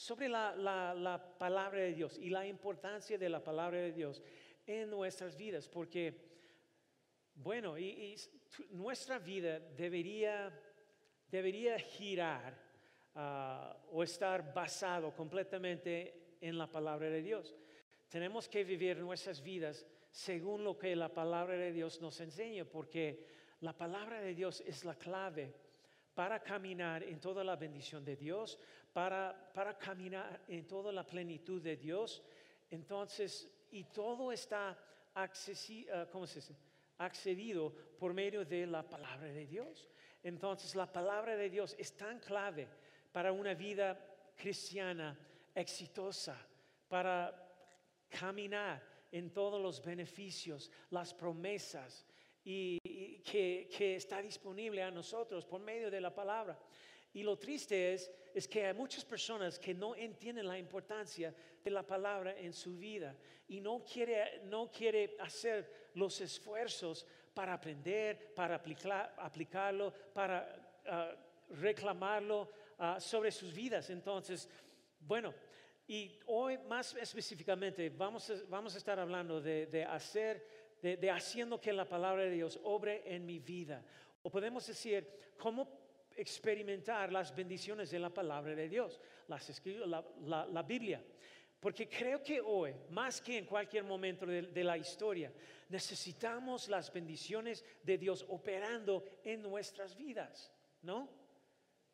sobre la, la- la palabra de Dios y la importancia de la palabra de Dios en nuestras vidas, porque, bueno, y, nuestra vida debería, debería girar ah, o estar basado completamente en la palabra de Dios. Tenemos que vivir nuestras vidas según lo que la palabra de Dios nos enseña, porque la palabra de Dios es la clave para caminar en toda la bendición de Dios, para, para caminar en toda la plenitud de Dios. Entonces, y todo está accesi- ah, ¿cómo se dice? accedido por medio de la palabra de Dios. Entonces, la palabra de Dios es tan clave para una vida cristiana exitosa, para caminar en todos los beneficios, las promesas y que, que está disponible a nosotros por medio de la palabra. Y lo triste es, es que hay muchas personas que no entienden la importancia de la palabra en su vida y no quiere, no quiere hacer los esfuerzos para aprender, para aplicar- aplicarlo, para ah, reclamarlo ah, sobre sus vidas. Entonces, bueno, y hoy más específicamente vamos a, vamos a estar hablando de, de hacer, de, de haciendo que la palabra de Dios obre en mi vida. O podemos decir, cómo experimentar las bendiciones de la palabra de Dios, las la, la- la Biblia. Porque creo que hoy, más que en cualquier momento de, de la historia, necesitamos las bendiciones de Dios operando en nuestras vidas, ¿no?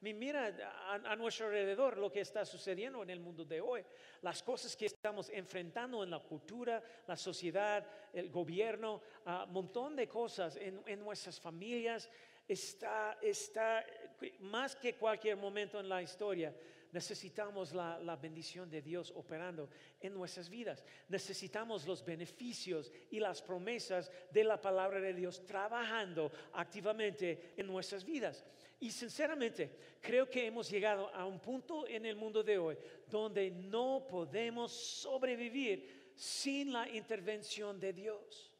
Mi- Mira a, a nuestro alrededor lo que está sucediendo en el mundo de hoy, las cosas que estamos enfrentando en la cultura, la sociedad, el gobierno, un montón de cosas en, en nuestras familias. Está, está más que cualquier momento en la historia, necesitamos la, la bendición de Dios operando en nuestras vidas. Necesitamos los beneficios y las promesas de la palabra de Dios trabajando activamente en nuestras vidas. Y sinceramente, creo que hemos llegado a un punto en el mundo de hoy donde no podemos sobrevivir sin la intervención de Dios.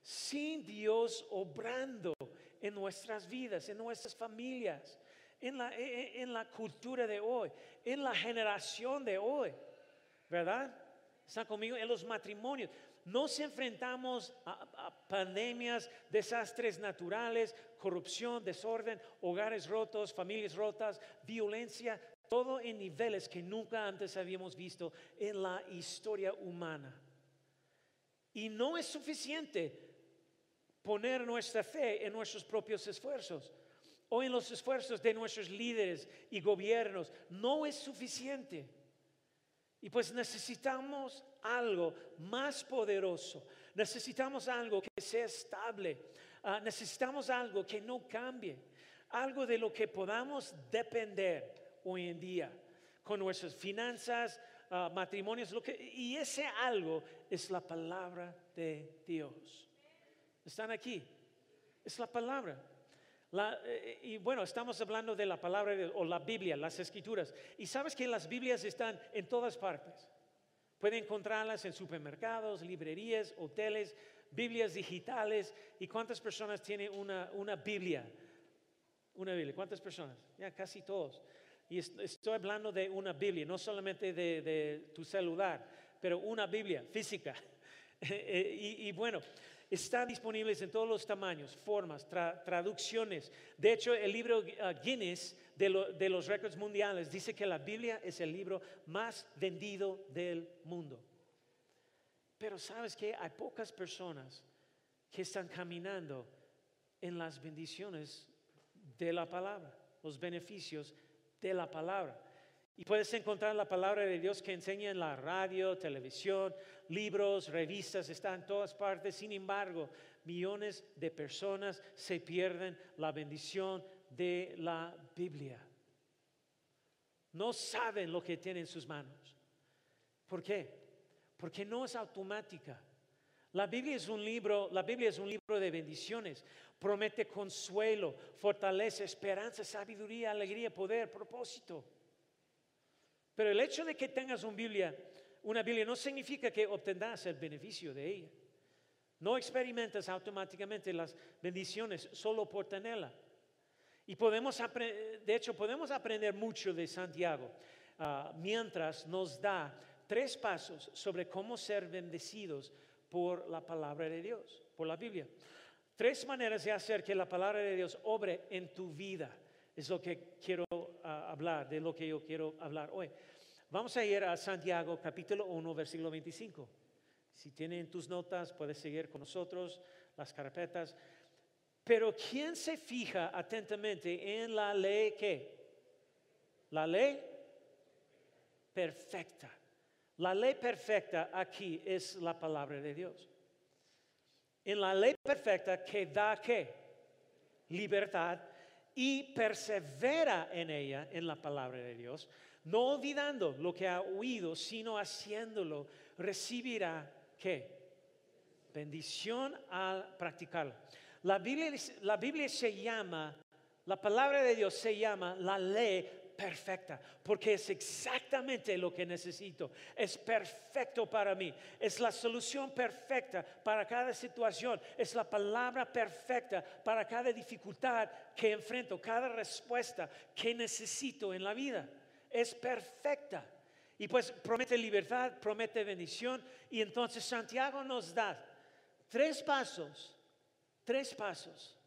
Sin Dios obrando en nuestras vidas, en nuestras familias, en la, en- en la cultura de hoy, en la generación de hoy, ¿verdad? ¿Están conmigo? En los matrimonios. Nos enfrentamos a, a pandemias, desastres naturales, corrupción, desorden, hogares rotos, familias rotas, violencia, todo en niveles que nunca antes habíamos visto en la historia humana. Y no es suficiente poner nuestra fe en nuestros propios esfuerzos o en los esfuerzos de nuestros líderes y gobiernos. No es suficiente. Y pues necesitamos algo más poderoso. Necesitamos algo que sea estable. Ah, necesitamos algo que no cambie. Algo de lo que podamos depender hoy en día con nuestras finanzas, ah, matrimonios. Lo que, y ese algo es la palabra de Dios. ¿Están aquí? Es la palabra. La- eh, y bueno, estamos hablando de la palabra o la Biblia, las escrituras. Y sabes que las Biblias están en todas partes. Pueden encontrarlas en supermercados, librerías, hoteles, Biblias digitales. ¿Y cuántas personas tienen una, una Biblia? Una Biblia. ¿Cuántas personas? Ya casi todos. Y est- estoy hablando de una Biblia, no solamente de, de tu celular, pero una Biblia física. Eh, y, y bueno, están disponibles en todos los tamaños, formas, tra- traducciones. De hecho, el libro uh, Guinness de, de los récords mundiales dice que la Biblia es el libro más vendido del mundo. Pero sabes que hay pocas personas que están caminando en las bendiciones de la palabra, los beneficios de la palabra. Y puedes encontrar la palabra de Dios que enseña en la radio, televisión, libros, revistas, está en todas partes. Sin embargo, millones de personas se pierden la bendición de la Biblia. No saben lo que tienen en sus manos. ¿Por qué? porque no es automática. La Biblia es un libro, la Biblia es un libro de bendiciones. Promete consuelo, fortaleza, esperanza, sabiduría, alegría, poder, propósito. Pero el hecho de que tengas una Biblia, no significa que obtendrás el beneficio de ella. No experimentas automáticamente las bendiciones solo por tenerla. Y podemos, de hecho, podemos aprender mucho de Santiago ah, mientras nos da tres pasos sobre cómo ser bendecidos por la palabra de Dios, por la Biblia. Tres maneras de hacer que la palabra de Dios obre en tu vida. Es lo que quiero ah, hablar, de lo que yo quiero hablar hoy. Vamos a ir a Santiago capítulo 1, versículo 25. Si tienen tus notas, puedes seguir con nosotros las carpetas. Pero ¿quién se fija atentamente en la ley que? La ley perfecta. La ley perfecta aquí es la palabra de Dios. En la ley perfecta que da qué? Libertad y persevera en ella, en la palabra de Dios, no olvidando lo que ha oído, sino haciéndolo, recibirá qué? Bendición al practicarlo. La Biblia, la Biblia se llama, la palabra de Dios se llama la ley perfecta, porque es exactamente lo que necesito. Es perfecto para mí. Es la solución perfecta para cada situación. Es la palabra perfecta para cada dificultad que enfrento, cada respuesta que necesito en la vida. Es perfecta. Y pues promete libertad, promete bendición. Y entonces Santiago nos da tres pasos, tres pasos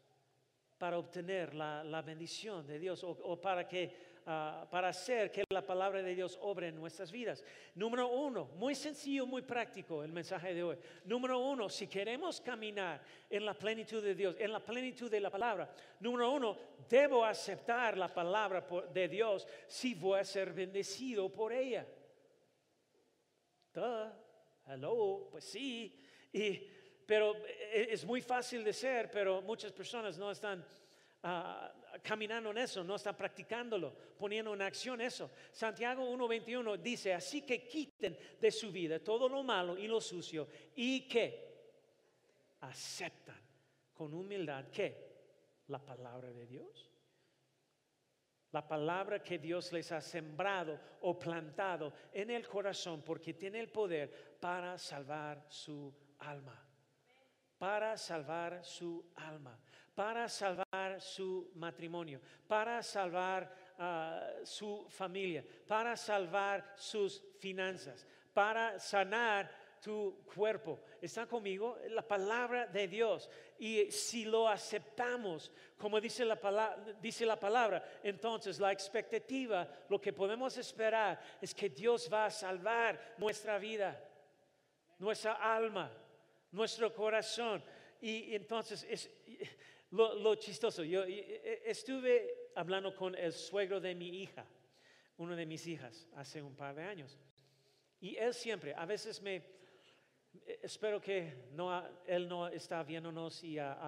para obtener la, bendición de Dios o para que Ah, para hacer que la palabra de Dios obre en nuestras vidas. Número uno, muy sencillo, muy práctico el mensaje de hoy. Número uno, si queremos caminar en la plenitud de Dios, en la plenitud de la palabra, número uno, debo aceptar la palabra de Dios si voy a ser bendecido por ella. hello, pues sí. pero e, es muy fácil de ser, pero muchas personas no están Ah, caminando en eso, no están practicándolo, poniendo en acción eso. Santiago 1.21 dice, así que quiten de su vida todo lo malo y lo sucio y que aceptan con humildad que la palabra de Dios. La palabra que Dios les ha sembrado o plantado en el corazón porque tiene el poder para salvar su alma. Para salvar su alma para salvar su matrimonio, para salvar ah, su familia, para salvar sus finanzas, para sanar tu cuerpo. ¿Está conmigo? La palabra de Dios. Y si lo aceptamos, como dice la, palabra, dice la palabra, entonces la expectativa, lo que podemos esperar es que Dios va a salvar nuestra vida, nuestra alma, nuestro corazón. Y entonces es, lo, chistoso, yo estuve hablando con el suegro de mi hija, una de mis hijas, hace un par de años. Y él siempre, a veces me, espero que no, él no está viéndonos y ha,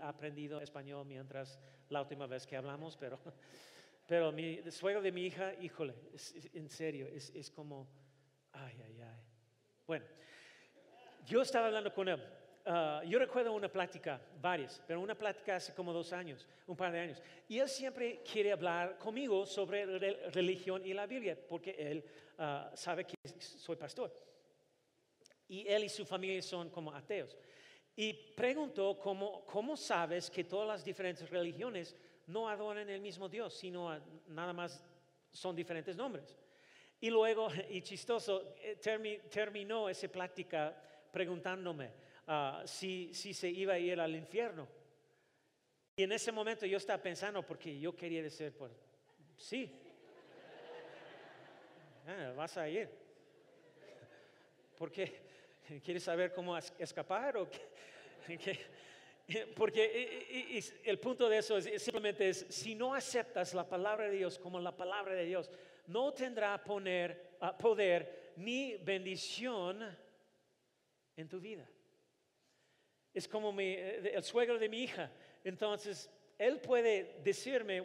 aprendido español mientras la última vez que hablamos, pero, pero mi suegro de mi hija, híjole, en serio, es, es como, ay, ay, ay. Bueno, yo estaba hablando con él Ah, yo recuerdo una plática, varias, pero una plática hace como dos años, un par de años. Y él siempre quiere hablar conmigo sobre religión y la Biblia, porque él ah, sabe que soy pastor. Y él y su familia son como ateos. Y preguntó cómo, cómo sabes que todas las diferentes religiones no adoran el mismo Dios, sino nada más son diferentes nombres. Y luego, y chistoso, eh, terminó esa plática preguntándome, Ah, si, si se iba a ir al infierno. Y en ese momento yo estaba pensando, porque yo quería decir, pues, sí, ah, vas a ir. Porque quieres saber cómo escapar o Porque el punto de eso es, simplemente es, si no aceptas la palabra de Dios como la palabra de Dios, no tendrá poner, ah, poder ni bendición en tu vida. Es como eh, el suegro de mi hija. Entonces, él puede decirme,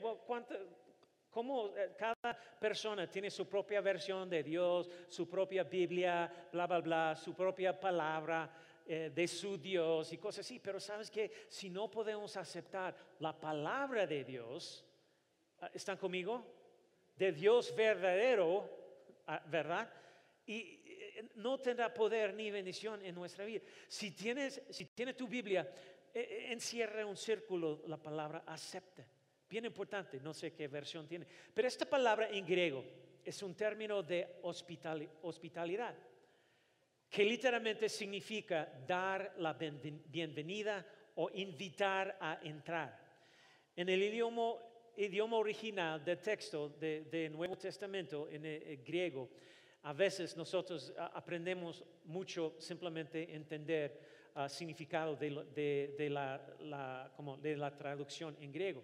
Cómo eh, cada persona tiene su propia versión de Dios, su propia Biblia, bla, bla, bla, su propia palabra eh, de su Dios y cosas así. Pero sabes que si no podemos aceptar la palabra de Dios, ah, ¿están conmigo? De Dios verdadero, ah, ¿verdad? Y no tendrá poder ni bendición en nuestra vida. Si tienes, si tienes tu Biblia, encierra un círculo la palabra acepta. Bien importante, no sé qué versión tiene. Pero esta palabra en griego es un término de hospitalidad, que literalmente significa dar la bienvenida o invitar a entrar. En el idioma, idioma original del texto del Nuevo Testamento, en el, griego, a veces nosotros aprendemos mucho simplemente entender el significado de, la, como de la traducción en griego.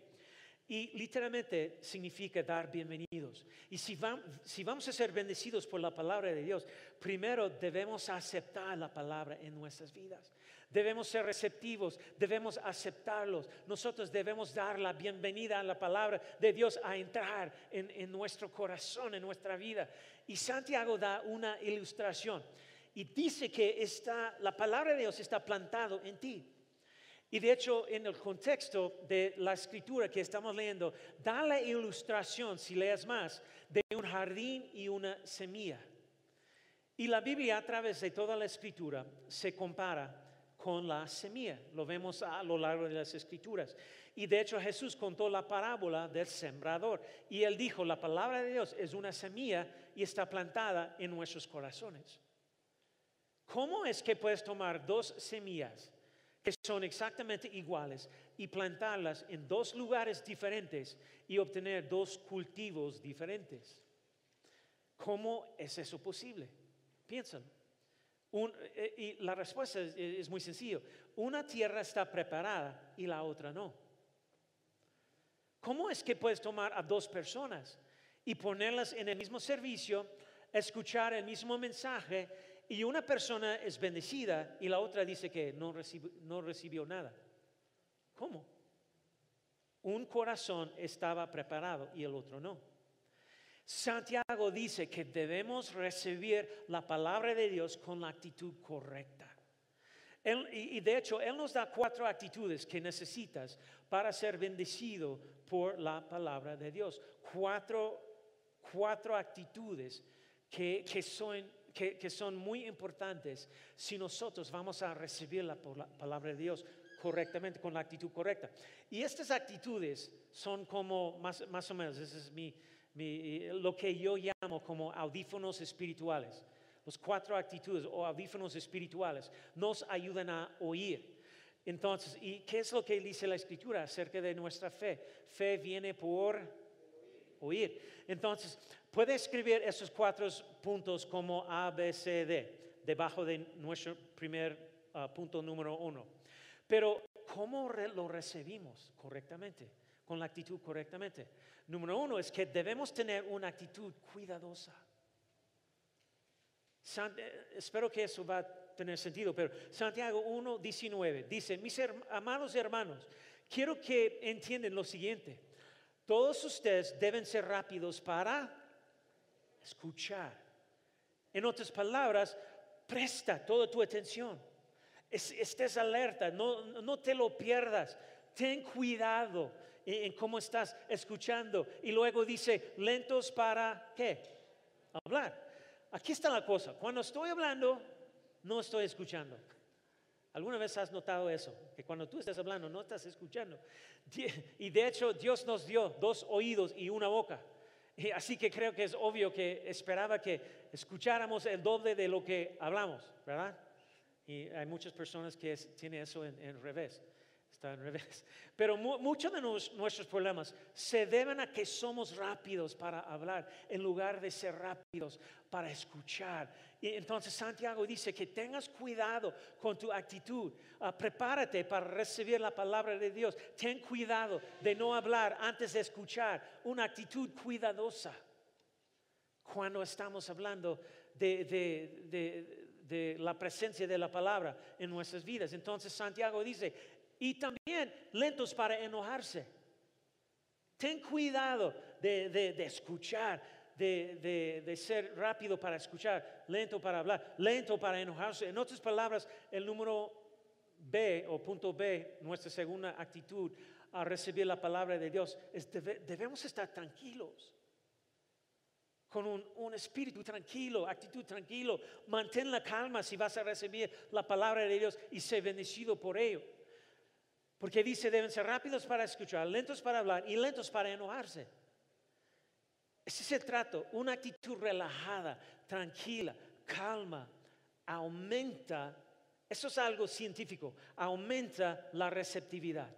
Y literalmente significa dar bienvenidos. Y si, vamos a ser bendecidos por la palabra de Dios, primero debemos aceptar la palabra en nuestras vidas. Debemos ser receptivos, debemos aceptarlos. Nosotros debemos dar la bienvenida a la palabra de Dios a entrar en, en nuestro corazón, en nuestra vida. Y Santiago da una ilustración y dice que está, la palabra de Dios está plantado en ti. Y de hecho, en el contexto de la escritura que estamos leyendo, da la ilustración, si leas más, de un jardín y una semilla. Y la Biblia a través de toda la escritura se compara con la semilla. Lo vemos a lo largo de las escrituras. Y de hecho Jesús contó la parábola del sembrador. Y él dijo, la palabra de Dios es una semilla y está plantada en nuestros corazones. ¿Cómo es que puedes tomar dos semillas? que son exactamente iguales y plantarlas en dos lugares diferentes y obtener dos cultivos diferentes. ¿Cómo es eso posible? Piensan. Eh, y la respuesta es, es muy sencilla. Una tierra está preparada y la otra no. ¿Cómo es que puedes tomar a dos personas y ponerlas en el mismo servicio, escuchar el mismo mensaje y una persona es bendecida y la otra dice que no, no recibió nada. ¿Cómo? Un corazón estaba preparado y el otro no. Santiago dice que debemos recibir la palabra de Dios con la actitud correcta. y, de hecho, Él nos da cuatro actitudes que necesitas para ser bendecido por la palabra de Dios. Cuatro, cuatro actitudes que, que son que, son muy importantes si nosotros vamos a recibir la, palabra de Dios correctamente, con la actitud correcta. Y estas actitudes son como, más, más o menos, ese es mi, lo que yo llamo como audífonos espirituales. Los cuatro actitudes o audífonos espirituales nos ayudan a oír. Entonces, ¿y qué es lo que dice la escritura acerca de nuestra fe? Fe viene por oír. Entonces, puede escribir esos cuatro puntos como A, B, C, D, debajo de nuestro primer ah, punto número uno. Pero, ¿cómo lo recibimos correctamente? Con la actitud correctamente. Número uno es que debemos tener una actitud cuidadosa. Eh, espero que eso va a tener sentido, pero Santiago 1, 19 dice, mis amados hermanos, quiero que entiendan lo siguiente. Todos ustedes deben ser rápidos para escuchar. En otras palabras, presta toda tu atención. estés alerta, no, te lo pierdas. Ten cuidado en, cómo estás escuchando. Y luego dice, lentos para qué? Hablar. Aquí está la cosa. Cuando estoy hablando, no estoy escuchando. ¿Alguna vez has notado eso? Que cuando tú estás hablando no estás escuchando. Y de hecho Dios nos dio dos oídos y una boca. Así que creo que es obvio que esperaba que escucháramos el doble de lo que hablamos, ¿verdad? Y hay muchas personas que tienen eso en revés está al revés. Pero muchos de nuestros problemas se deben a que somos rápidos para hablar en lugar de ser rápidos para escuchar. Y entonces Santiago dice que tengas cuidado con tu actitud. Ah, prepárate para recibir la palabra de Dios. Ten cuidado de no hablar antes de escuchar. Una actitud cuidadosa. Cuando estamos hablando de, de la presencia de la palabra en nuestras vidas. Entonces Santiago dice, y también lentos para enojarse. Ten cuidado de, de escuchar, de, de, ser rápido para escuchar, lento para hablar, lento para enojarse. En otras palabras, el número B o punto B, nuestra segunda actitud a recibir la palabra de Dios, es debemos estar tranquilos con un, espíritu tranquilo, actitud tranquilo. Mantén la calma si vas a recibir la palabra de Dios y ser bendecido por ello. Porque dice, deben ser rápidos para escuchar, lentos para hablar y lentos para enojarse. Ese es el trato, una actitud relajada, tranquila, calma, aumenta, eso es algo científico, aumenta la receptividad.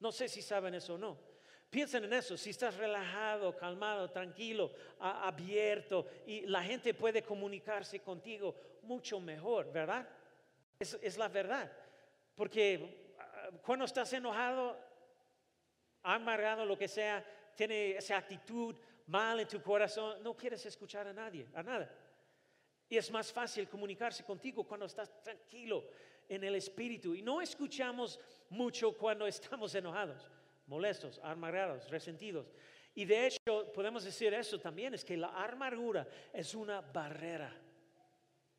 No sé si saben eso o no. Piensen en eso, si estás relajado, calmado, tranquilo, abierto y la gente puede comunicarse contigo mucho mejor, ¿verdad? Es, es la verdad. Porque cuando estás enojado, amargado, lo que sea, tiene esa actitud mal en tu corazón, no quieres escuchar a nadie, a nada. Y es más fácil comunicarse contigo cuando estás tranquilo en el espíritu. Y no escuchamos mucho cuando estamos enojados molestos, amargados, resentidos. Y de hecho podemos decir eso también, es que la amargura es una barrera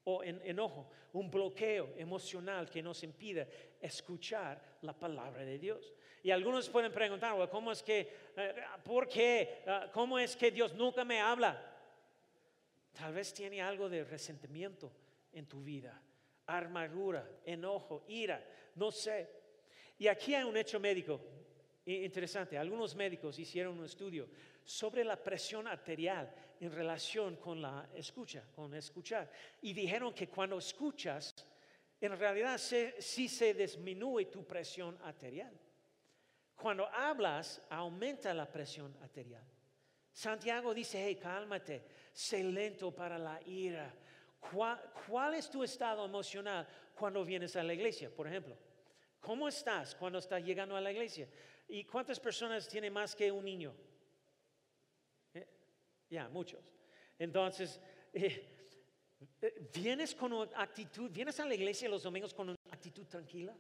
o en, enojo, un bloqueo emocional que nos impide escuchar la palabra de Dios. Y algunos pueden preguntar, ¿cómo es que, eh, por qué, ah, cómo es que Dios nunca me habla? Tal vez tiene algo de resentimiento en tu vida, amargura, enojo, ira, no sé. Y aquí hay un hecho médico Interesante, algunos médicos hicieron un estudio sobre la presión arterial en relación con la escucha, con escuchar. Y dijeron que cuando escuchas, en realidad sí se disminuye tu presión arterial. Cuando hablas, aumenta la presión arterial. Santiago dice, hey, cálmate, sé lento para la ira. ¿Cuál es tu estado emocional cuando vienes a la iglesia, por ejemplo? ¿Cómo estás cuando estás llegando a la iglesia? ¿Y cuántas personas tiene más que un niño? Ya, muchos. Entonces, eh, eh, ¿vienes con una actitud, vienes a la iglesia los domingos con una actitud tranquila?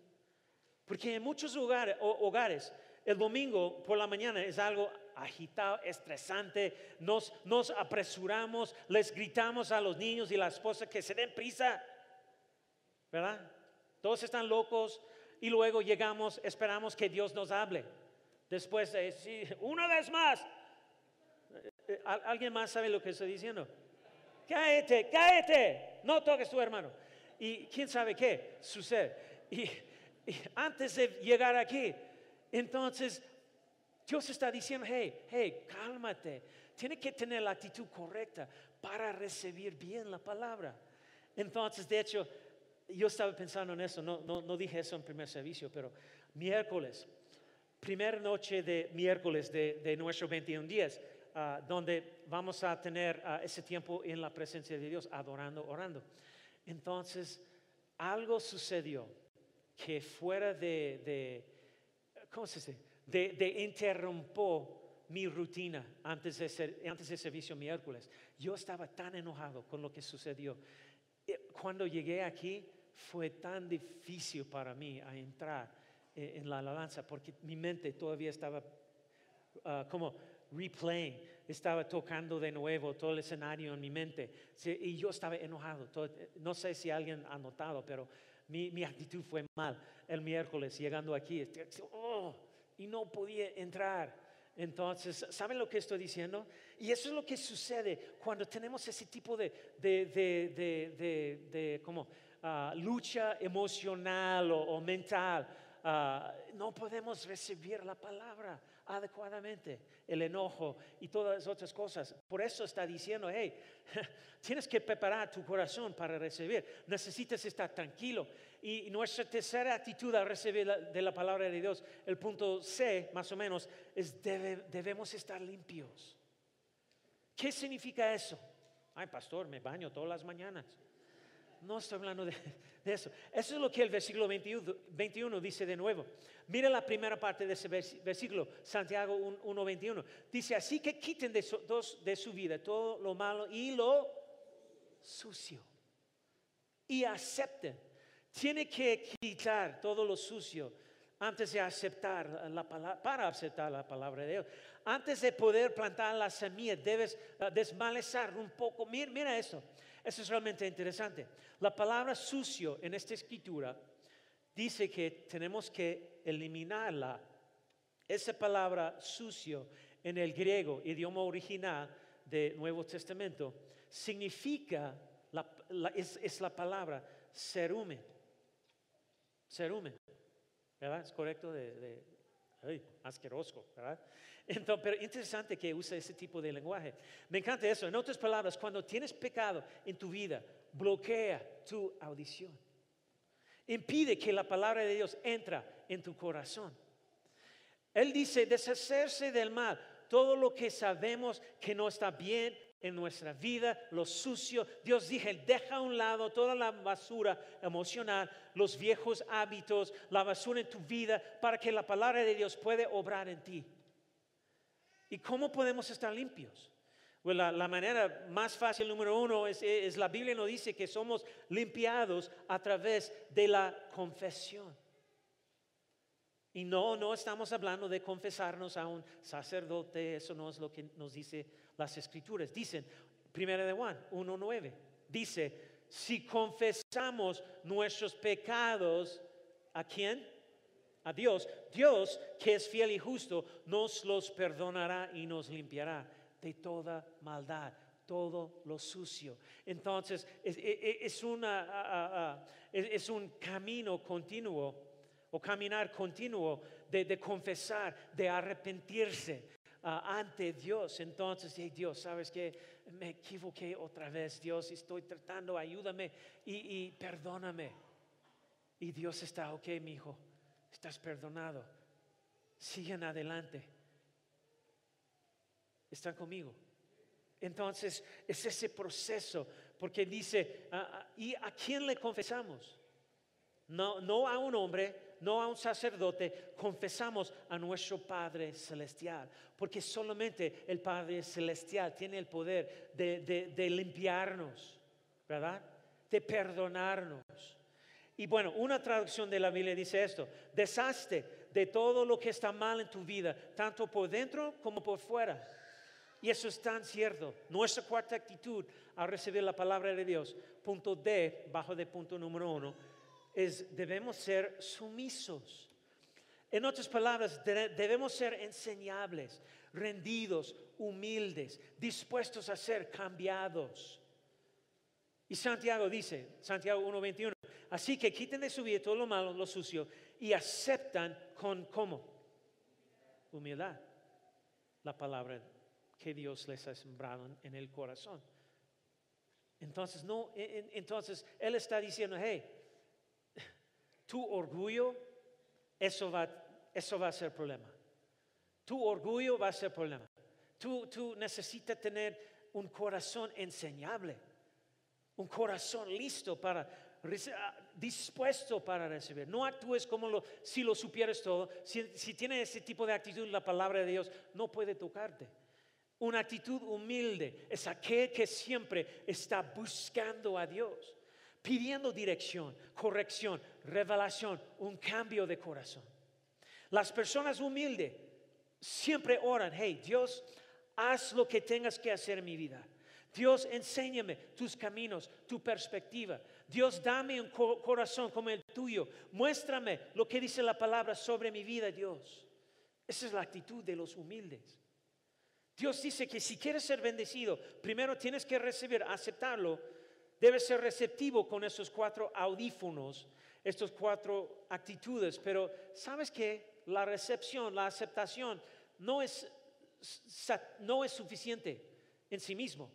Porque en muchos hogares, el domingo por la mañana es algo agitado, estresante, nos, nos apresuramos, les gritamos a los niños y la esposa que se den prisa, ¿verdad? Todos están locos, y luego llegamos, esperamos que Dios nos hable. Después, de una vez más, ¿alguien más sabe lo que estoy diciendo? Cáete, cáete, no toques tu hermano. Y quién sabe qué sucede. Y, antes de llegar aquí, entonces Dios está diciendo, hey, hey, cálmate. Tiene que tener la actitud correcta para recibir bien la palabra. Entonces, de hecho, yo estaba pensando en eso, no, no, dije eso en primer servicio, pero miércoles, primera noche de miércoles de, de nuestros 21 días, ah, donde vamos a tener ah, ese tiempo en la presencia de Dios, adorando, orando. Entonces, algo sucedió que fuera de, de ¿cómo se dice? De, de interrumpió mi rutina antes de, antes de servicio miércoles. Yo estaba tan enojado con lo que sucedió. Cuando llegué aquí, fue tan difícil para mí entrar eh, en la alabanza porque mi mente todavía estaba ah, como replaying, estaba tocando de nuevo todo el escenario en mi mente y yo estaba enojado. no sé si alguien ha notado, pero mi, mi, actitud fue mal el miércoles llegando aquí. Este, oh, y no podía entrar. Entonces, ¿saben lo que estoy diciendo? Y eso es lo que sucede cuando tenemos ese tipo de, de, de, de, como Ah, lucha emocional o, mental, ah, no podemos recibir la palabra adecuadamente, el enojo y todas las otras cosas. Por eso está diciendo, hey, tienes que preparar tu corazón para recibir, necesitas estar tranquilo. Y nuestra tercera actitud al recibir de la palabra de Dios, el punto C más o menos, es debemos estar limpios. ¿Qué significa eso? Ay, pastor, me baño todas las mañanas. No estoy hablando de, eso. Es lo que el versículo 21, dice de nuevo. Mira la primera parte de ese versículo, Santiago 1.21. Dice, así que quiten de su, vida todo lo malo y lo sucio. Y acepten. Tiene que quitar todo lo sucio antes de aceptar la palabra, para aceptar la palabra de Dios. Antes de poder plantar la semilla, debes uh, desmalezar un poco. Mira, mira eso, eso es realmente interesante. La palabra sucio en esta escritura dice que tenemos que eliminarla. Esa palabra sucio en el griego, idioma original del Nuevo Testamento, significa, es, la palabra serumen. Serumen. ¿Verdad? Es correcto de, asqueroso, ¿verdad? Entonces, pero interesante que use ese tipo de lenguaje. Me encanta eso. En otras palabras, cuando tienes pecado en tu vida, bloquea tu audición. Impide que la palabra de Dios entra en tu corazón. Él dice, deshacerse del mal, todo lo que sabemos que no está bien en nuestra vida, lo sucio. Dios dije, deja a un lado toda la basura emocional, los viejos hábitos, la basura en tu vida, para que la palabra de Dios pueda obrar en ti. ¿Y cómo podemos estar limpios? Pues la, manera más fácil, número uno, es la Biblia nos dice que somos limpiados a través de la confesión. Y no, no estamos hablando de confesarnos a un sacerdote, eso no es lo que nos dice las escrituras. Dicen, primera de Juan 1.9, dice, si confesamos nuestros pecados, ¿a quién? A Dios. Dios, que es fiel y justo, nos los perdonará y nos limpiará de toda maldad, todo lo sucio. Entonces, es, una, es un camino continuo o caminar continuo de, confesar, de arrepentirse ah, ante Dios. Entonces, Dios, ¿sabes que Me equivoqué otra vez, Dios, estoy tratando, ayúdame y, y perdóname. Y Dios está, ok, mi hijo, estás perdonado. Siguen adelante están conmigo. Entonces, es ese proceso, porque dice, ah, ah, ¿y a quién le confesamos? No, no a un hombre, no a un sacerdote, confesamos a nuestro Padre Celestial, porque solamente el Padre Celestial tiene el poder de, de limpiarnos, ¿verdad? De perdonarnos. Y bueno, una traducción de la Biblia dice esto, deshazte de todo lo que está mal en tu vida, tanto por dentro como por fuera. Y eso es tan cierto. Nuestra cuarta actitud al recibir la palabra de Dios, punto D, bajo de punto número uno, es debemos ser sumisos. En otras palabras, debemos ser enseñables, rendidos, humildes, dispuestos a ser cambiados. Y Santiago dice, Santiago 1.21, así que quiten de su vida todo lo malo, lo sucio, y aceptan con cómo? Humildad la palabra que Dios les ha sembrado en el corazón. Entonces, no, entonces Él está diciendo, hey, tu orgullo, eso va, eso va a ser problema. Tu orgullo va a ser problema. Tú, tú necesitas tener un corazón enseñable, un corazón listo para, ah, dispuesto para recibir. No actúes como lo, si lo supieras todo. Si, si tienes ese tipo de actitud, la palabra de Dios no puede tocarte. Una actitud humilde es aquel que siempre está buscando a Dios, pidiendo dirección, corrección, revelación, un cambio de corazón. Las personas humildes siempre oran, hey Dios, haz lo que tengas que hacer en mi vida. Dios, enséñame tus caminos, tu perspectiva. Dios, dame un corazón como el tuyo. Muéstrame lo que dice la palabra sobre mi vida, Dios. Esa es la actitud de los humildes. Dios dice que si quieres ser bendecido, primero tienes que recibir, aceptarlo. Debes ser receptivo con esos cuatro audífonos, estas cuatro actitudes. Pero sabes que la recepción, la aceptación no es, no es suficiente en sí mismo.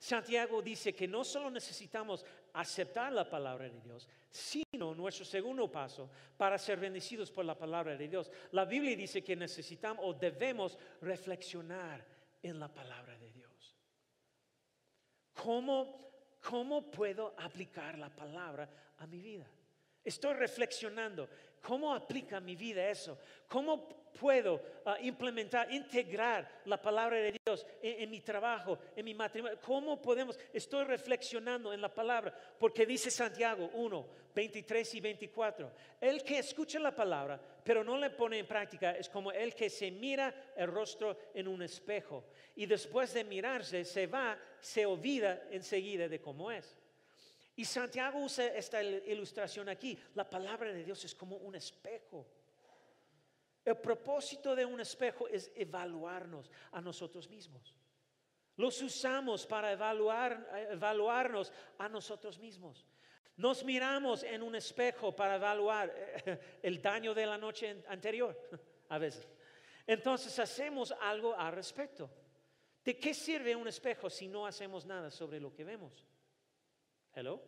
Santiago dice que no solo necesitamos aceptar la palabra de Dios, sino nuestro segundo paso para ser bendecidos por la palabra de Dios. La Biblia dice que necesitamos o debemos reflexionar en la palabra de Dios. ¿Cómo, cómo puedo aplicar la palabra a mi vida? Estoy reflexionando. ¿Cómo aplica mi vida eso? ¿Cómo puedo ah, implementar, integrar la palabra de Dios en, mi trabajo, en mi matrimonio? ¿Cómo podemos? Estoy reflexionando en la palabra, porque dice Santiago 1, 23 y 24. El que escucha la palabra, pero no le pone en práctica, es como el que se mira el rostro en un espejo y después de mirarse se va, se olvida enseguida de cómo es. Y Santiago usa esta ilustración aquí. La palabra de Dios es como un espejo. El propósito de un espejo es evaluarnos a nosotros mismos. Los usamos para evaluar, evaluarnos a nosotros mismos. Nos miramos en un espejo para evaluar eh, el daño de la noche anterior, a veces. Entonces hacemos algo al respecto. ¿De qué sirve un espejo si no hacemos nada sobre lo que vemos? Hello.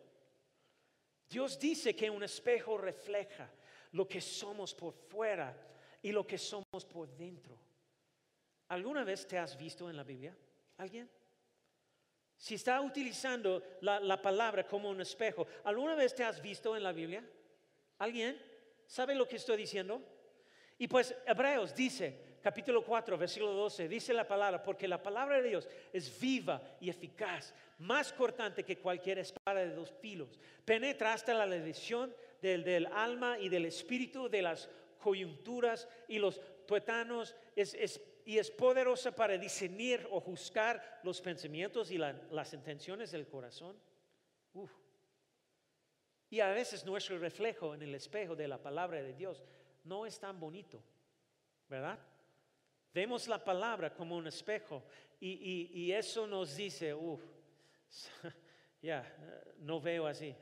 Dios dice que un espejo refleja lo que somos por fuera y lo que somos por dentro. ¿Alguna vez te has visto en la Biblia? ¿Alguien? Si está utilizando la, la, palabra como un espejo, ¿alguna vez te has visto en la Biblia? ¿Alguien? ¿Sabe lo que estoy diciendo? Y pues Hebreos dice, capítulo 4, versículo 12, dice la palabra, porque la palabra de Dios es viva y eficaz, más cortante que cualquier espada de dos filos, penetra hasta la división del, alma y del espíritu, de las coyunturas y los tuetanos, y es poderosa para discernir o juzgar los pensamientos y las intenciones del corazón. Y a veces nuestro reflejo en el espejo de la palabra de Dios no es tan bonito, ¿verdad? Vemos la palabra como un espejo y, eso nos dice, uff, ya, no veo así.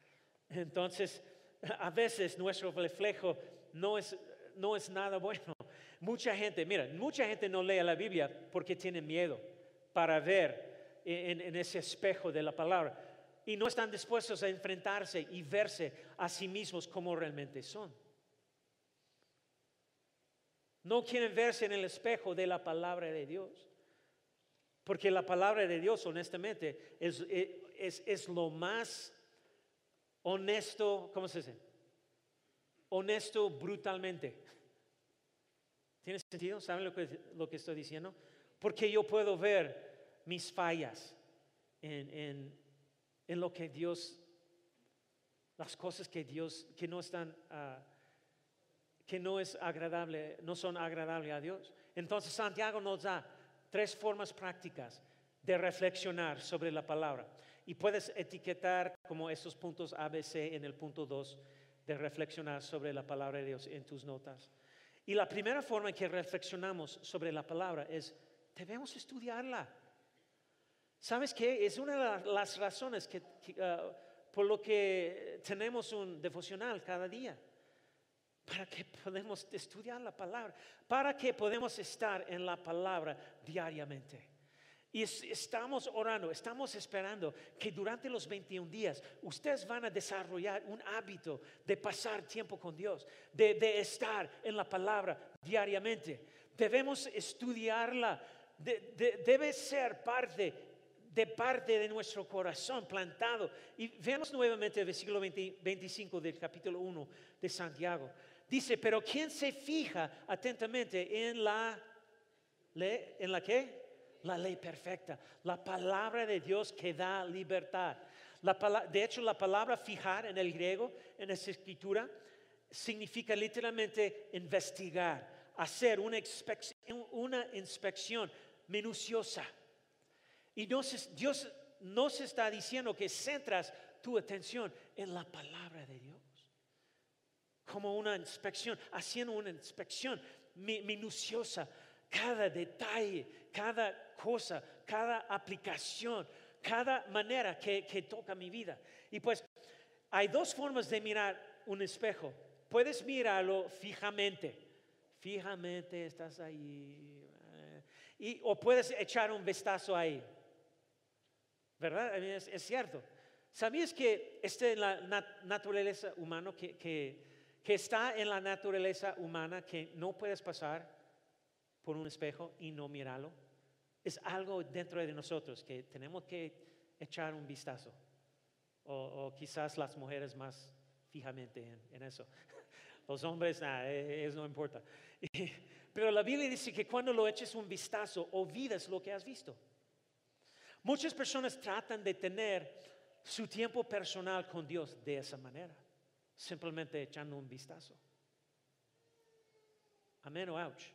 Entonces, a veces nuestro reflejo no es, no es nada bueno. Mucha gente, mira, mucha gente no lee la Biblia porque tiene miedo para ver en, en ese espejo de la palabra y no están dispuestos a enfrentarse y verse a sí mismos como realmente son. No quieren verse en el espejo de la palabra de Dios. Porque la palabra de Dios, honestamente, es, es, lo más honesto, ¿cómo se dice? Honesto brutalmente. ¿Tiene sentido? ¿Saben lo que, lo que estoy diciendo? Porque yo puedo ver mis fallas en, en, lo que Dios, las cosas que Dios, que no están... Uh, que no es agradable, no son agradables a Dios. Entonces Santiago nos da tres formas prácticas de reflexionar sobre la palabra. Y puedes etiquetar como esos puntos ABC en el punto 2 de reflexionar sobre la palabra de Dios en tus notas. Y la primera forma en que reflexionamos sobre la palabra es, debemos estudiarla. ¿Sabes qué? Es una de las razones que, ah, por lo que tenemos un devocional cada día para que podamos estudiar la palabra, para que podamos estar en la palabra diariamente. Y estamos orando, estamos esperando que durante los 21 días ustedes van a desarrollar un hábito de pasar tiempo con Dios, de, estar en la palabra diariamente. Debemos estudiarla, debe ser parte de parte de nuestro corazón plantado. Y veamos nuevamente el versículo 25 del capítulo 1 de Santiago. Dice, pero ¿quién se fija atentamente en la ley? ¿En la qué? La ley perfecta, la palabra de Dios que da libertad. La, de hecho, la palabra fijar en el griego, en esa escritura, significa literalmente investigar, hacer una inspección, una inspección minuciosa. Y Dios, Dios nos está diciendo que centras tu atención en la palabra de Dios como una inspección, haciendo una inspección minuciosa, cada detalle, cada cosa, cada aplicación, cada manera que, toca mi vida. Y pues hay dos formas de mirar un espejo. Puedes mirarlo fijamente, fijamente estás ahí, eh, y, o puedes echar un vistazo ahí. ¿Verdad? Es, cierto. ¿Sabías que este en la naturaleza humana que que está en la naturaleza humana que no puedes pasar por un espejo y no mirarlo. Es algo dentro de nosotros que tenemos que echar un vistazo. O, quizás las mujeres más fijamente en, eso. Los hombres, nada, e, eso no importa. Pero la Biblia dice que cuando lo eches un vistazo, olvidas lo que has visto. Muchas personas tratan de tener su tiempo personal con Dios de esa manera, simplemente echando un vistazo. Amén o ouch.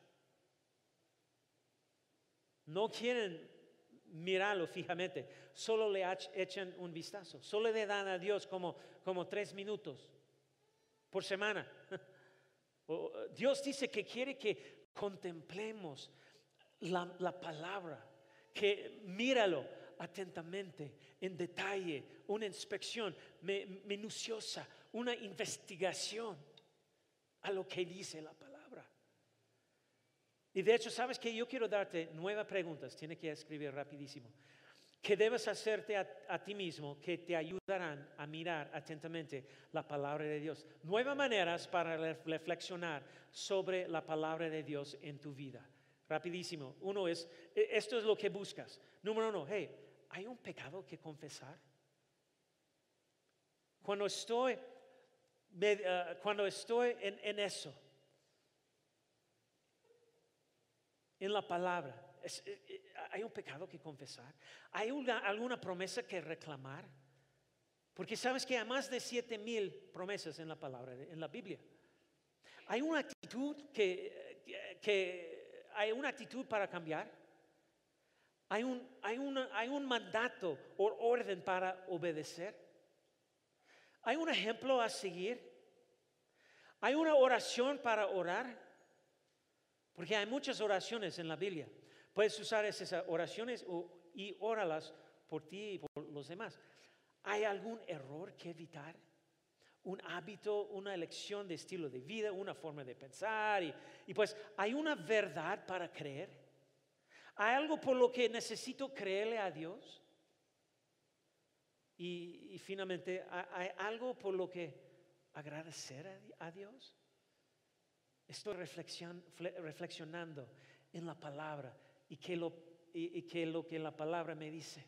No quieren mirarlo fijamente, solo le echan un vistazo, solo le dan a Dios como, como tres minutos por semana. Dios dice que quiere que contemplemos la, la palabra, que míralo atentamente, en detalle, una inspección minuciosa, una investigación a lo que dice la palabra. Y de hecho, ¿sabes que Yo quiero darte nueve preguntas, tiene que escribir rapidísimo, que debes hacerte a, ti mismo que te ayudarán a mirar atentamente la palabra de Dios. Nueve maneras para reflexionar sobre la palabra de Dios en tu vida. Rapidísimo. Uno es, e, esto es lo que buscas. Número uno, hey, ¿hay un pecado que confesar? Cuando estoy, ah, cuando estoy en eso, en la palabra. Eh, eh, ¿Hay un pecado que confesar? ¿Hay alguna promesa que reclamar? Porque sabes que hay más de siete mil promesas en la palabra, en la Biblia. ¿Hay una actitud que, que, hay una actitud para cambiar? ¿Hay un, hay, una, ¿Hay un mandato o orden para obedecer? ¿Hay un ejemplo a seguir? ¿Hay una oración para orar? Porque hay muchas oraciones en la Biblia. Puedes usar esas oraciones y óralas por ti y por los demás. ¿Hay algún error que evitar? Un hábito, una elección de estilo de vida, una forma de pensar. Y, pues hay una verdad para creer. ¿Hay algo por lo que necesito creerle a Dios? Y, finalmente, ¿hay algo por lo que agradecer a Dios? Estoy reflexionando en la palabra y que lo, y, que lo que la palabra me dice.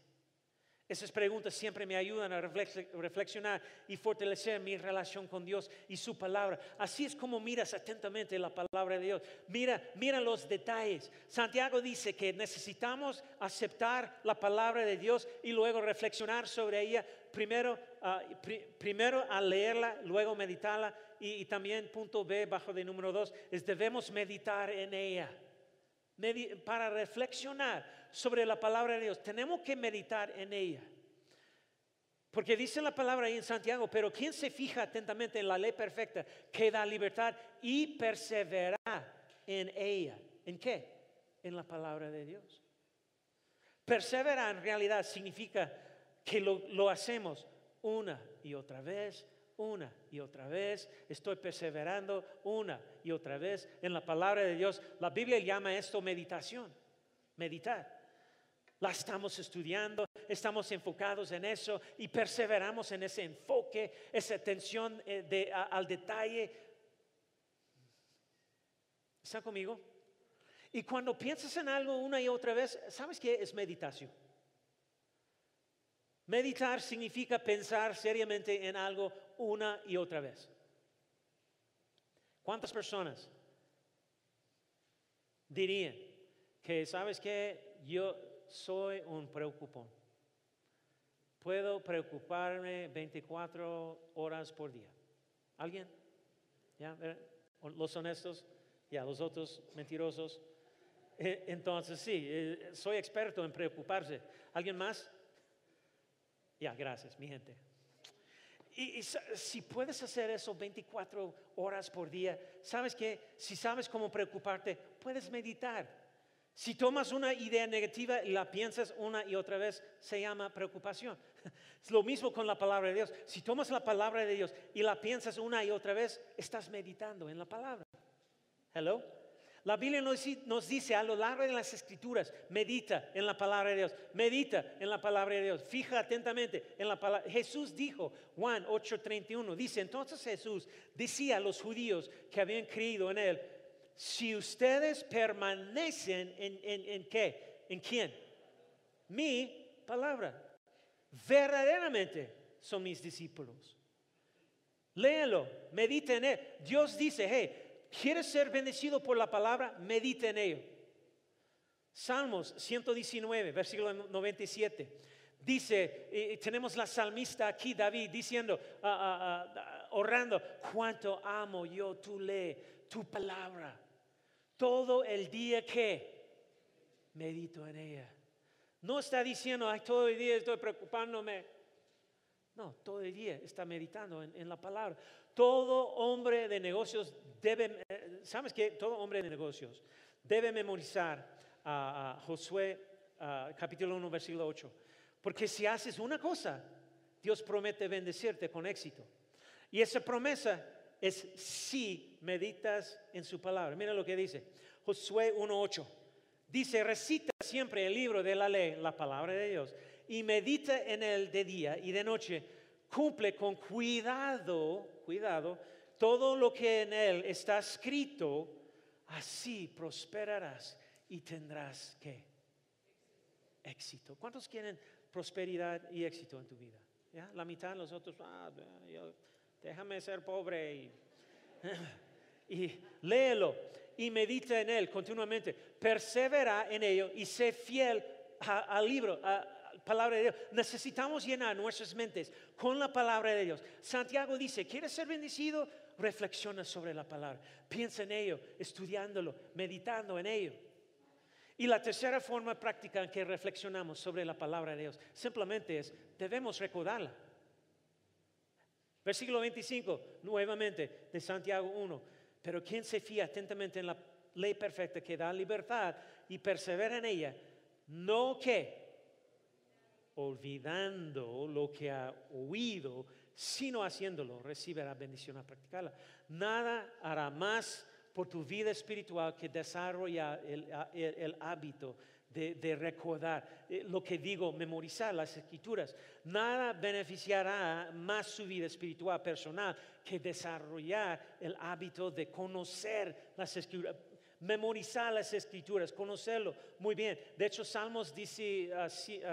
Esas preguntas siempre me ayudan a reflexionar y fortalecer mi relación con Dios y su palabra. Así es como miras atentamente la palabra de Dios. Mira, mira los detalles. Santiago dice que necesitamos aceptar la palabra de Dios y luego reflexionar sobre ella. Primero, ah, primero al leerla, luego meditarla y, también punto B bajo de número dos es debemos meditar en ella. Para reflexionar sobre la palabra de Dios, tenemos que meditar en ella. Porque dice la palabra ahí en Santiago, pero quien se fija atentamente en la ley perfecta que da libertad y persevera en ella. ¿En qué? En la palabra de Dios. Perseverar en realidad significa que lo, lo hacemos una y otra vez una y otra vez, estoy perseverando una y otra vez en la palabra de Dios. La Biblia llama esto meditación, meditar. La estamos estudiando, estamos enfocados en eso y perseveramos en ese enfoque, esa atención eh, al detalle. ¿Está conmigo? Y cuando piensas en algo una y otra vez, ¿sabes qué es meditación? Meditar significa pensar seriamente en algo una y otra vez. ¿Cuántas personas dirían que, sabes que yo soy un preocupón? Puedo preocuparme 24 horas por día. ¿Alguien? ¿Ya? ¿Los honestos? ¿Ya? ¿Los otros mentirosos? Eh, entonces, sí, eh, soy experto en preocuparse. ¿Alguien más? Ya, gracias, mi gente. Y, si puedes hacer eso 24 horas por día, sabes que si sabes cómo preocuparte, puedes meditar. Si tomas una idea negativa y la piensas una y otra vez, se llama preocupación. Es lo mismo con la palabra de Dios. Si tomas la palabra de Dios y la piensas una y otra vez, estás meditando en la palabra. Hello. La Biblia nos, dice a lo largo de las escrituras, medita en la palabra de Dios, medita en la palabra de Dios, fija atentamente en la palabra. Jesús dijo, Juan 8:31, dice, entonces Jesús decía a los judíos que habían creído en él, si ustedes permanecen en, en, en qué, en quién, mi palabra, verdaderamente son mis discípulos. Léelo, medita en él. Dios dice, hey, ¿quieres ser bendecido por la palabra? Medita en ello. Salmos 119, versículo 97. Dice, tenemos la salmista aquí, David, diciendo, ah, orando, cuánto amo yo tu ley, tu palabra. Todo el día que medito en ella. No está diciendo, ay, todo el día estoy preocupándome. No, todo el día está meditando en, la palabra. Todo hombre de negocios debe, eh, ¿sabes qué? Todo hombre de negocios debe memorizar a, Josué capítulo 1, versículo 8. Porque si haces una cosa, Dios promete bendecirte con éxito. Y esa promesa es si meditas en su palabra. Mira lo que dice Josué 1.8. Dice, recita siempre el libro de la ley, la palabra de Dios, y medita en él de día y de noche. Cumple con cuidado, cuidado, todo lo que en él está escrito, así prosperarás y tendrás qué? Éxito. ¿Cuántos quieren prosperidad y éxito en tu vida? ¿Ya? La mitad, los otros, ah, déjame ser pobre y, y léelo y medita en él continuamente. Persevera en ello y sé fiel al libro, a palabra de Dios. Necesitamos llenar nuestras mentes con la palabra de Dios. Santiago dice, ¿quieres ser bendecido? Reflexiona sobre la palabra. Piensa en ello, estudiándolo, meditando en ello. Y la tercera forma práctica en que reflexionamos sobre la palabra de Dios simplemente es, debemos recordarla. Versículo 25, nuevamente, de Santiago 1. Pero quien se fía atentamente en la ley perfecta que da libertad y persevera en ella, no que olvidando lo que ha oído, sino haciéndolo, recibirá bendición a practicarla. Nada hará más por tu vida espiritual que desarrollar el hábito de, recordar eh, lo que digo, memorizar las escrituras. Nada beneficiará más su vida espiritual personal que desarrollar el hábito de conocer las escrituras memorizar las escrituras, conocerlo muy bien. De hecho, Salmos dice,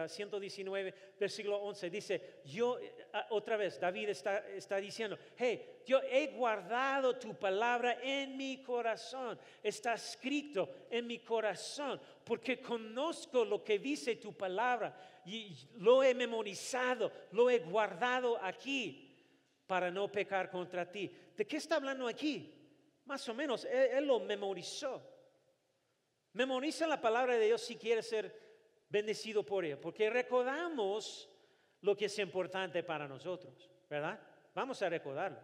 119, ah, ah, versículo 11, dice, yo, ah, otra vez, David está, está diciendo, hey, yo he guardado tu palabra en mi corazón, está escrito en mi corazón, porque conozco lo que dice tu palabra y lo he memorizado, lo he guardado aquí para no pecar contra ti. ¿De qué está hablando aquí? Más o menos, él, lo memorizó. Memoriza la palabra de Dios si quiere ser bendecido por ella, porque recordamos lo que es importante para nosotros, ¿verdad? Vamos a recordarlo.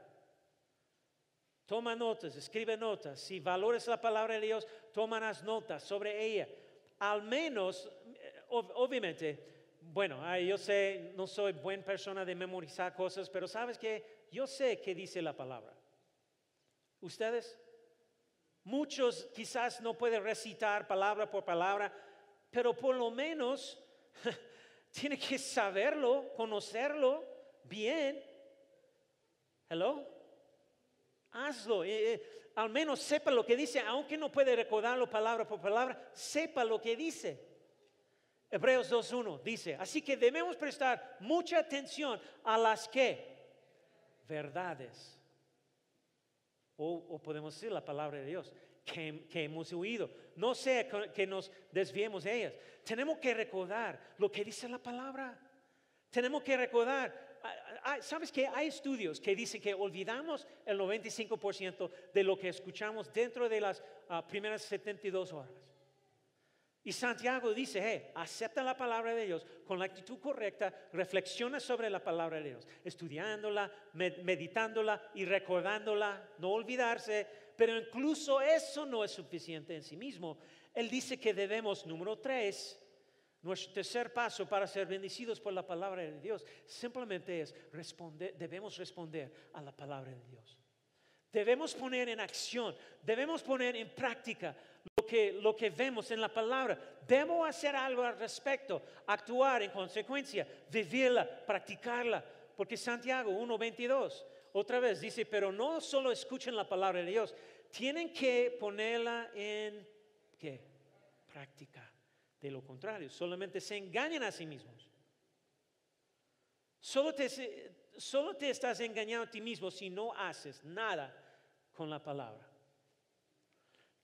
Toma notas, escribe notas. Si valores la palabra de Dios, toma las notas sobre ella. Al menos, eh, obviamente, bueno, yo sé, no soy buena persona de memorizar cosas, pero sabes que yo sé qué dice la palabra. ¿Ustedes? Muchos quizás no pueden recitar palabra por palabra, pero por lo menos tiene que saberlo, conocerlo bien. Hello? Hazlo. Eh, eh, al menos sepa lo que dice, aunque no puede recordarlo palabra por palabra, sepa lo que dice. Hebreos 2.1 dice, así que debemos prestar mucha atención a las que verdades o, podemos decir la palabra de Dios que, hemos oído. No sea que nos desviemos de ellas. Tenemos que recordar lo que dice la palabra. Tenemos que recordar. ¿Sabes que Hay estudios que dicen que olvidamos el 95% de lo que escuchamos dentro de las ah, primeras 72 horas. Y Santiago dice, hey, acepta la palabra de Dios con la actitud correcta, reflexiona sobre la palabra de Dios, estudiándola, meditándola y recordándola, no olvidarse, pero incluso eso no es suficiente en sí mismo. Él dice que debemos, número tres, nuestro tercer paso para ser bendecidos por la palabra de Dios, simplemente es responder, debemos responder a la palabra de Dios. Debemos poner en acción, debemos poner en práctica lo que, vemos en la palabra. Debo hacer algo al respecto, actuar en consecuencia, vivirla, practicarla. Porque Santiago 1.22, otra vez dice, pero no solo escuchen la palabra de Dios, tienen que ponerla en ¿qué? práctica. De lo contrario, solamente se engañan a sí mismos. Solo te, solo te estás engañando a ti mismo si no haces nada con la palabra.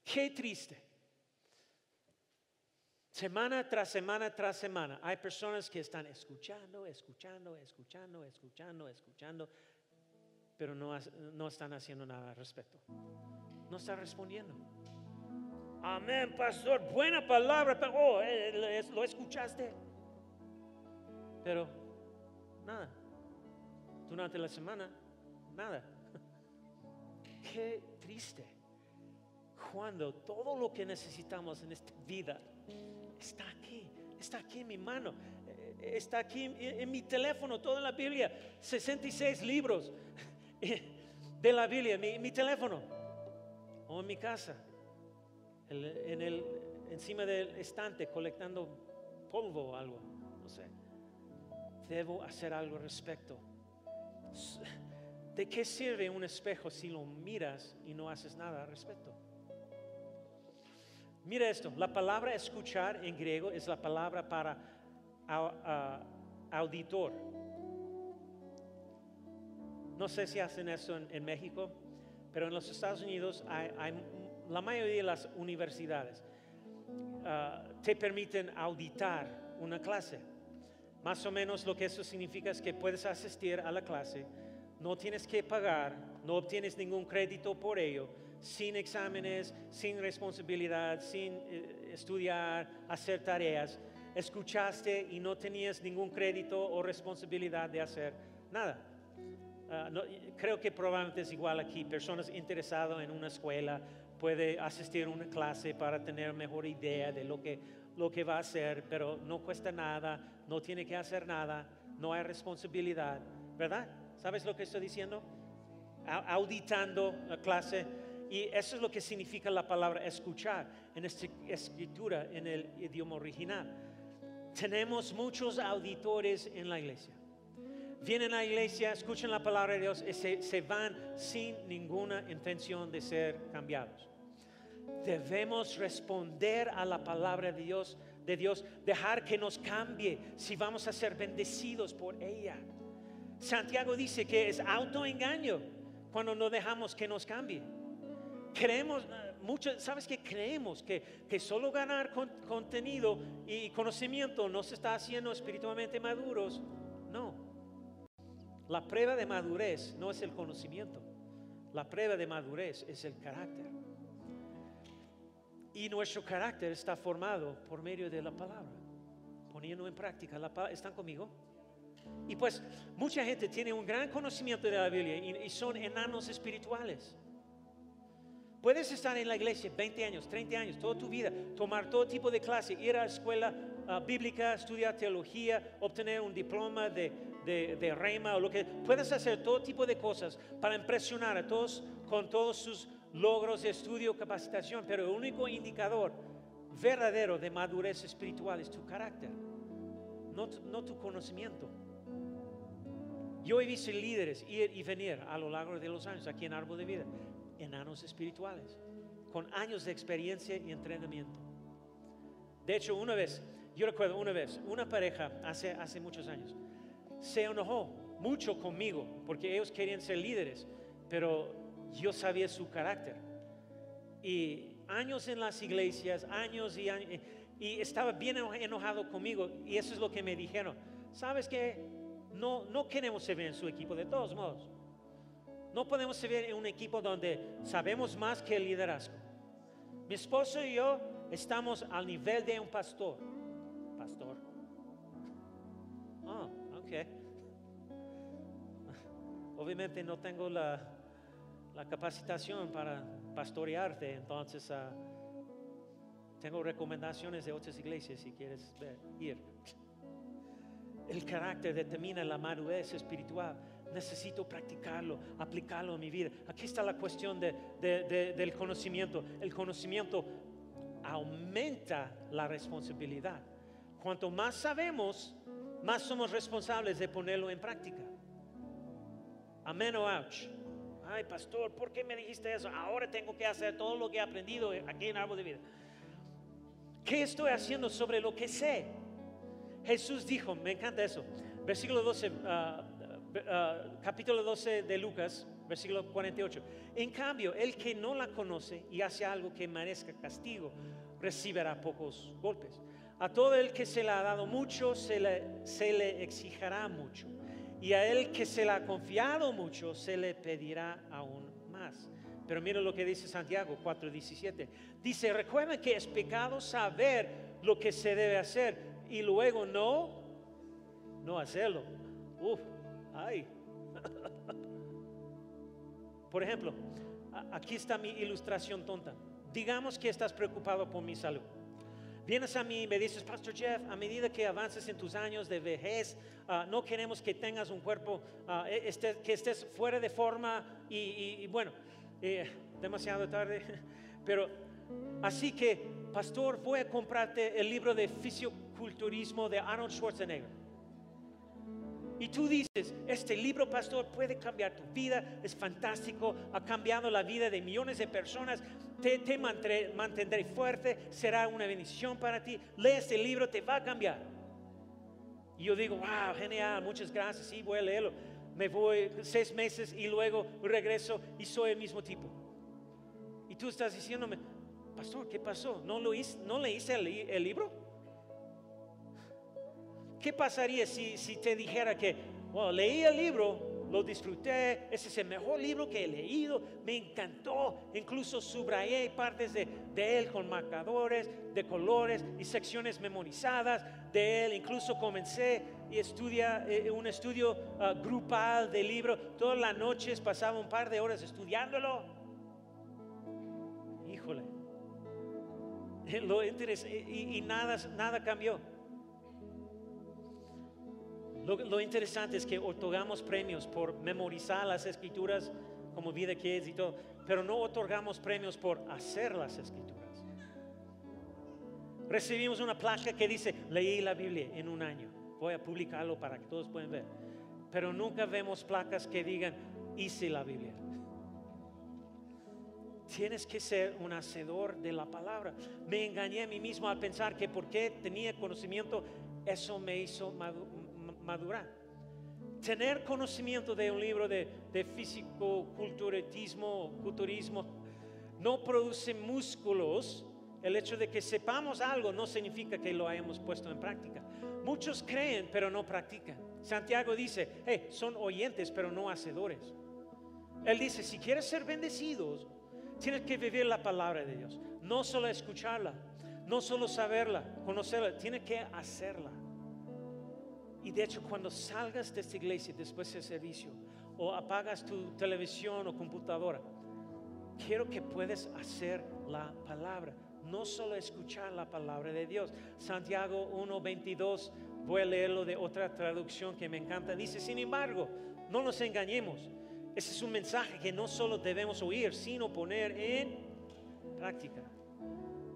Qué triste. Semana tras semana tras semana hay personas que están escuchando, escuchando, escuchando, escuchando, escuchando, pero no, no están haciendo nada al respecto. No están respondiendo. Amén, pastor, buena palabra, pero oh, eh, lo escuchaste. Pero nada. Durante la semana, nada. Qué triste. Cuando todo lo que necesitamos en esta vida está aquí, está aquí en mi mano, eh, está aquí en, mi teléfono, toda la Biblia, 66 libros de la Biblia, mi, mi teléfono, o en mi casa, en el, encima del estante colectando polvo o algo, no sé. Debo hacer algo al respecto. ¿De qué sirve un espejo si lo miras y no haces nada al respecto? Mira esto, la palabra escuchar en griego es la palabra para auditor. No sé si hacen eso en, México, pero en los Estados Unidos la mayoría de las universidades ah, te permiten auditar una clase. Más o menos lo que eso significa es que puedes asistir a la clase, no tienes que pagar, no obtienes ningún crédito por ello sin exámenes, sin responsabilidad, sin eh, estudiar, hacer tareas. Escuchaste y no tenías ningún crédito o responsabilidad de hacer nada. Ah, creo que probablemente es igual aquí. Personas interesadas en una escuela puede asistir a una clase para tener mejor idea de lo que, lo que va a hacer, pero no cuesta nada, no tiene que hacer nada, no hay responsabilidad, ¿verdad? ¿Sabes lo que estoy diciendo? Auditando la clase y eso es lo que significa la palabra escuchar en esta escritura, en el idioma original. Tenemos muchos auditores en la iglesia. Vienen a la iglesia, escuchan la palabra de Dios y se, van sin ninguna intención de ser cambiados. Debemos responder a la palabra de Dios, de Dios, dejar que nos cambie si vamos a ser bendecidos por ella. Santiago dice que es autoengaño cuando no dejamos que nos cambie. Creemos, eh, mucho, ¿sabes que Creemos que, que solo ganar contenido y conocimiento nos está haciendo espiritualmente maduros. No. La prueba de madurez no es el conocimiento. La prueba de madurez es el carácter. Y nuestro carácter está formado por medio de la palabra, poniendo en práctica la palabra. ¿Están conmigo? Y pues mucha gente tiene un gran conocimiento de la Biblia y son enanos espirituales. Puedes estar en la iglesia 20 años, 30 años, toda tu vida, tomar todo tipo de clase, ir a la escuela ah, bíblica, estudiar teología, obtener un diploma de, de, de Reima o lo que. Puedes hacer todo tipo de cosas para impresionar a todos con todos sus logros de estudio, capacitación, pero el único indicador verdadero de madurez espiritual es tu carácter, no, no tu conocimiento. Yo he visto líderes ir y venir a lo largo de los años aquí en Árbol de Vida enanos espirituales, con años de experiencia y entrenamiento. De hecho, una vez, yo recuerdo una vez, una pareja hace, hace muchos años, se enojó mucho conmigo porque ellos querían ser líderes, pero yo sabía su carácter. Y años en las iglesias, años y años, y estaba bien enojado conmigo y eso es lo que me dijeron. ¿Sabes qué? No, no queremos servir en su equipo de todos modos. No podemos servir en un equipo donde sabemos más que el liderazgo. Mi esposo y yo estamos al nivel de un pastor. Pastor. Ah, ok. Obviamente no tengo la, la capacitación para pastorearte, entonces uh, tengo recomendaciones de otras iglesias si quieres ver, ir. El carácter determina la madurez espiritual necesito practicarlo, aplicarlo en mi vida. Aquí está la cuestión del conocimiento. El conocimiento aumenta la responsabilidad. Cuanto más sabemos, más somos responsables de ponerlo en práctica. Amén o ouch. Ay, pastor, ¿por qué me dijiste eso? Ahora tengo que hacer todo lo que he aprendido aquí en Árbol de Vida. ¿Qué estoy haciendo sobre lo que sé? Jesús dijo, me encanta eso. Versículo 12, ah, capítulo 12 de Lucas, versículo 48. En cambio, el que no la conoce y hace algo que merezca castigo, recibirá pocos golpes. A todo el que se le ha dado mucho, se le, se le exigirá mucho. Y a el que se le ha confiado mucho, se le pedirá aún más. Pero mira lo que dice Santiago 4:17. Dice, recuerda que es pecado saber lo que se debe hacer y luego no, no hacerlo. Uf, Por ejemplo, aquí está mi ilustración tonta. Digamos que estás preocupado por mi salud. Vienes a mí y me dices, Pastor Jeff, a medida que avances en tus años de vejez, ah, no queremos que tengas un cuerpo, ah, e, este, que estés fuera de forma y, bueno, eh, demasiado tarde, pero así que, Pastor, voy a comprarte el libro de fisioculturismo de Arnold Schwarzenegger. Y tú dices, este libro, pastor, puede cambiar tu vida, es fantástico, ha cambiado la vida de millones de personas, te, mantendré, fuerte, será una bendición para ti. Lee este libro, te va a cambiar. Y yo digo, wow, genial, muchas gracias, sí, voy a leerlo. Me voy seis meses y luego regreso y soy el mismo tipo. Y tú estás diciéndome, pastor, ¿qué pasó? ¿No, lo hice, no leíste el libro? ¿Qué pasaría si, si te dijera que, bueno, leí el libro, lo disfruté, ese es el mejor libro que he leído, me encantó, incluso subrayé partes de, de él con marcadores de colores y secciones memorizadas de él, incluso comencé y estudia eh, un estudio ah, grupal del libro, todas las noches pasaba un par de horas estudiándolo. Híjole, lo y, y nada, nada cambió. Lo, interesante es que otorgamos premios por memorizar las escrituras como vida que es y todo, pero no otorgamos premios por hacer las escrituras. Recibimos una placa que dice, leí la Biblia en un año, voy a publicarlo para que todos puedan ver, pero nunca vemos placas que digan, hice la Biblia. Tienes que ser un hacedor de la palabra. Me engañé a mí mismo al pensar que porque tenía conocimiento, eso me hizo madurar. Tener conocimiento de un libro de, de físico, culturismo, culturismo no produce músculos. El hecho de que sepamos algo no significa que lo hayamos puesto en práctica. Muchos creen pero no practican. Santiago dice, hey, son oyentes pero no hacedores. Él dice, si quieres ser bendecidos, tienes que vivir la palabra de Dios. No solo escucharla, no solo saberla, conocerla, tienes que hacerla. Y de hecho, cuando salgas de esta iglesia después del servicio o apagas tu televisión o computadora, quiero que puedas hacer la palabra, no solo escuchar la palabra de Dios. Santiago 1:22, voy a leerlo de otra traducción que me encanta. Dice, sin embargo, no nos engañemos. Ese es un mensaje que no solo debemos oír, sino poner en práctica.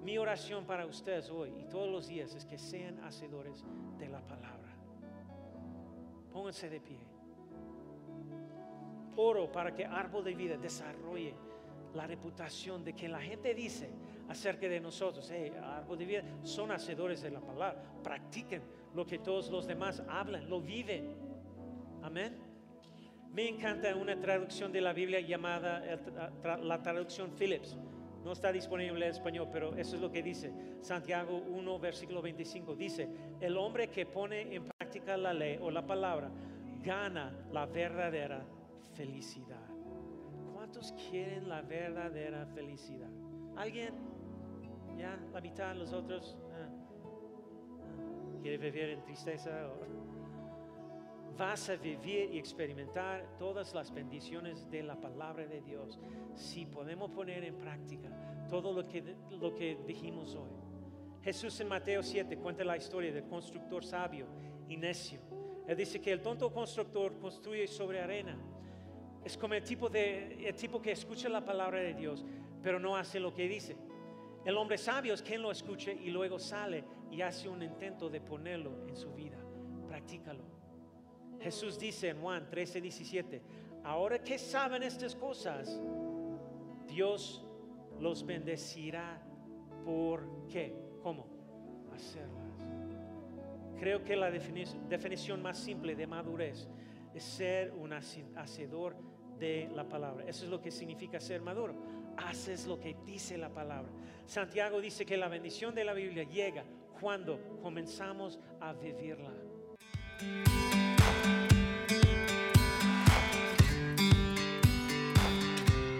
Mi oración para ustedes hoy y todos los días es que sean hacedores de la palabra. Pónganse de pie. Oro para que Árbol de Vida desarrolle la reputación de que la gente dice acerca de nosotros, hey, Árbol de Vida son hacedores de la palabra, practiquen lo que todos los demás hablan, lo viven. Amén. Me encanta una traducción de la Biblia llamada la traducción Phillips. No está disponible en español, pero eso es lo que dice. Santiago 1, versículo 25. Dice, el hombre que pone en práctica la ley o la palabra gana la verdadera felicidad. ¿Cuántos quieren la verdadera felicidad? ¿Alguien? ¿Ya? ¿La mitad? ¿Los otros? Ah. Ah. ¿Quiere vivir en tristeza? Vas a vivir y experimentar todas las bendiciones de la palabra de Dios si podemos poner en práctica todo lo que, lo que dijimos hoy. Jesús en Mateo 7 cuenta la historia del constructor sabio y necio. Él dice que el tonto constructor construye sobre arena. Es como el tipo, de, el tipo que escucha la palabra de Dios, pero no hace lo que dice. El hombre sabio es quien lo escucha y luego sale y hace un intento de ponerlo en su vida. Practícalo. Jesús dice en Juan 13, 17, ahora que saben estas cosas, Dios los bendecirá. ¿Por qué? ¿Cómo? Hacerlas. Creo que la definición más simple de madurez es ser un hacedor de la palabra. Eso es lo que significa ser maduro. Haces lo que dice la palabra. Santiago dice que la bendición de la Biblia llega cuando comenzamos a vivirla.